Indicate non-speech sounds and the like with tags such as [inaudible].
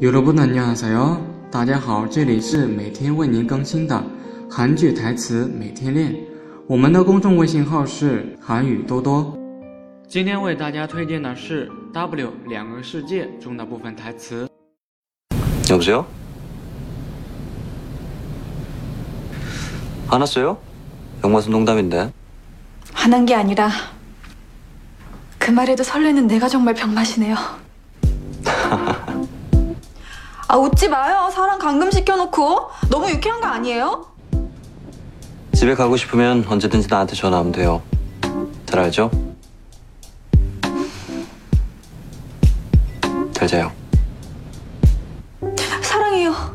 여러분 안녕하세요. 大家好，这里是每天为您更新的韩剧台词每天练。我们的公众微信号是韩语多多。今天为大家推荐的是《W 两个世界》中的部分台词。 여보세요? 안 왔어요? 영마슨 농담인데. 화난 게 아니라 그 말에도 설레는 내가 정말 병맛이네요. [laughs] 아 웃지 마요. 사람 감금 시켜놓고 너무 유쾌한 거 아니에요? 집에 가고 싶으면 언제든지 나한테 전화하면 돼요. 잘 알죠? 잘 자요. 사랑해요.